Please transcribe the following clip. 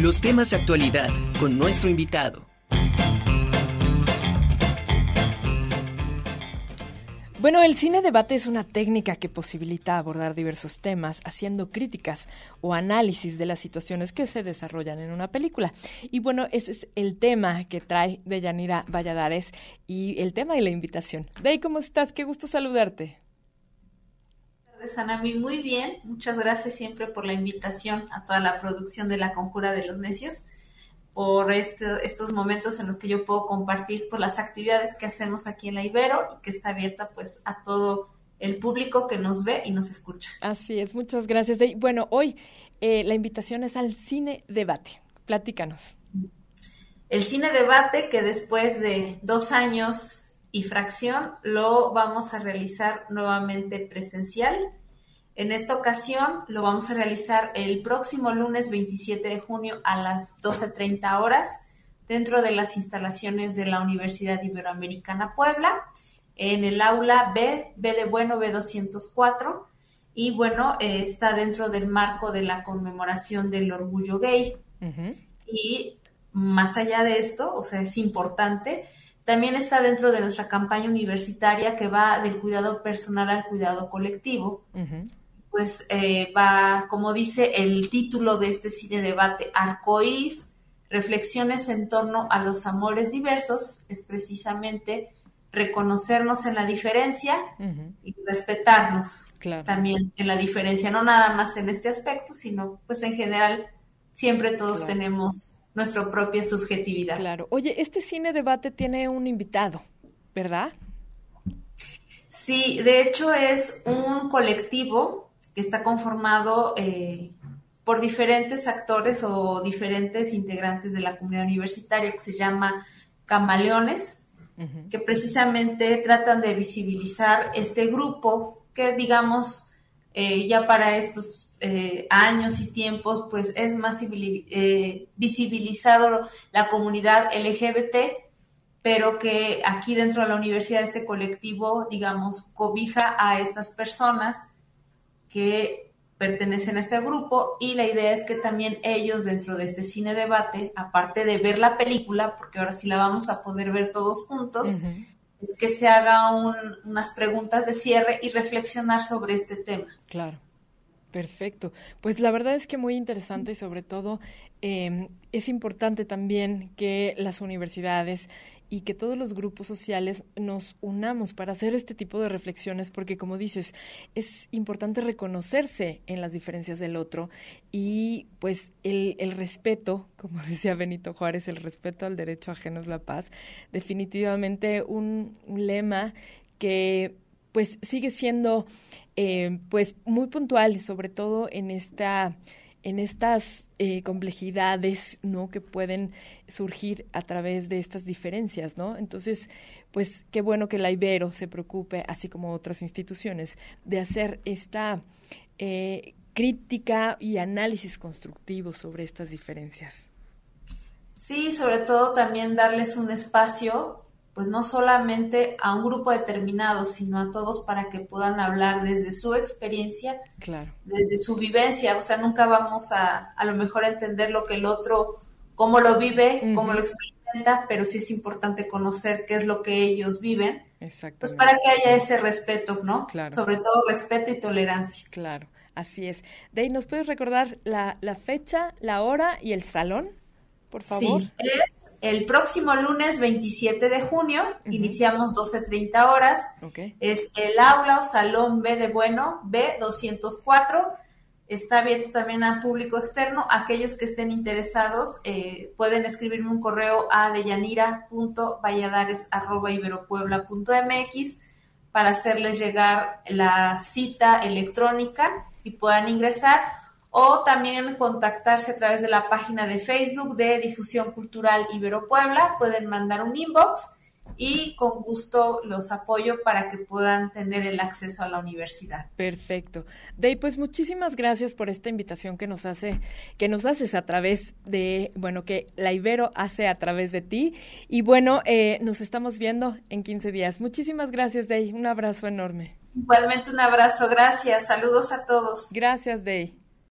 Los temas de actualidad con nuestro invitado. Bueno, el cine debate es una técnica que posibilita abordar diversos temas haciendo críticas o análisis de las situaciones que se desarrollan en una película. Y bueno, ese es el tema que trae Deyanira Valladares y el tema y la invitación. Dey, ¿cómo estás? Qué gusto saludarte. De Sanami, muy bien. Muchas gracias siempre por la invitación a toda la producción de La Conjura de los Necios por este, estos momentos en los que yo puedo compartir por las actividades que hacemos aquí en la Ibero y que está abierta pues a todo el público que nos ve y nos escucha. Así es, muchas gracias. Bueno, hoy eh, la invitación es al cine debate. Platícanos. El cine debate que después de dos años y fracción lo vamos a realizar nuevamente presencial en esta ocasión lo vamos a realizar el próximo lunes 27 de junio a las 12.30 horas dentro de las instalaciones de la Universidad Iberoamericana Puebla, en el aula B, B de bueno, B204. Y bueno, eh, está dentro del marco de la conmemoración del orgullo gay. Y más allá de esto, o sea, es importante, también está dentro de nuestra campaña universitaria que va del cuidado personal al cuidado colectivo. Pues eh, va, como dice el título de este cine debate, Arcoíris, reflexiones en torno a los amores diversos, es precisamente reconocernos en la diferencia y respetarnos también en la diferencia, no nada más en este aspecto, sino pues en general siempre todos tenemos nuestra propia subjetividad. Claro. Oye, este cine debate tiene un invitado, ¿verdad? Sí, de hecho es un colectivo que está conformado eh, por diferentes actores o diferentes integrantes de la comunidad universitaria que se llama Camaleones, que precisamente tratan de visibilizar este grupo que digamos eh, ya para estos eh, años y tiempos pues es más visibilizado la comunidad LGBT, pero que aquí dentro de la universidad este colectivo digamos cobija a estas personas que pertenecen a este grupo y la idea es que también ellos dentro de este cine debate, aparte de ver la película, porque ahora sí la vamos a poder ver todos juntos, es que se haga unas preguntas de cierre y reflexionar sobre este tema. Claro. Perfecto. Pues la verdad es que muy interesante y sobre todo em, es importante también que las universidades y que todos los grupos sociales nos unamos para hacer este tipo de reflexiones, porque como dices, es importante reconocerse en las diferencias del otro y pues el, el respeto, como decía Benito Juárez, el respeto al derecho ajeno es la paz, definitivamente un, un lema que pues sigue siendo eh, pues muy puntual, sobre todo en esta en estas eh, complejidades, ¿no? Que pueden surgir a través de estas diferencias, ¿no? Entonces, pues qué bueno que la Ibero se preocupe, así como otras instituciones, de hacer esta eh, crítica y análisis constructivo sobre estas diferencias. Sí, sobre todo también darles un espacio pues no solamente a un grupo determinado, sino a todos para que puedan hablar desde su experiencia, claro. desde su vivencia. O sea, nunca vamos a a lo mejor entender lo que el otro, cómo lo vive, cómo lo experimenta, pero sí es importante conocer qué es lo que ellos viven. Pues para que haya ese respeto, ¿no? Claro. Sobre todo respeto y tolerancia. Claro, así es. Dey, ¿nos puedes recordar la, la fecha, la hora y el salón? Por favor. Sí, es el próximo lunes 27 de junio, iniciamos 12.30 horas. Es el aula o salón B de Bueno, B204. Está abierto también al público externo. Aquellos que estén interesados eh, pueden escribirme un correo a deyanira.valladares.iberopuebla.mx para hacerles llegar la cita electrónica y puedan ingresar o también contactarse a través de la página de Facebook de Difusión Cultural Ibero Puebla. Pueden mandar un inbox y con gusto los apoyo para que puedan tener el acceso a la universidad. Perfecto. Dey, pues muchísimas gracias por esta invitación que nos hace, que nos haces a través de, bueno, que la Ibero hace a través de ti. Y bueno, eh, nos estamos viendo en 15 días. Muchísimas gracias, Dey. Un abrazo enorme. Igualmente un abrazo, gracias. Saludos a todos. Gracias, Dey.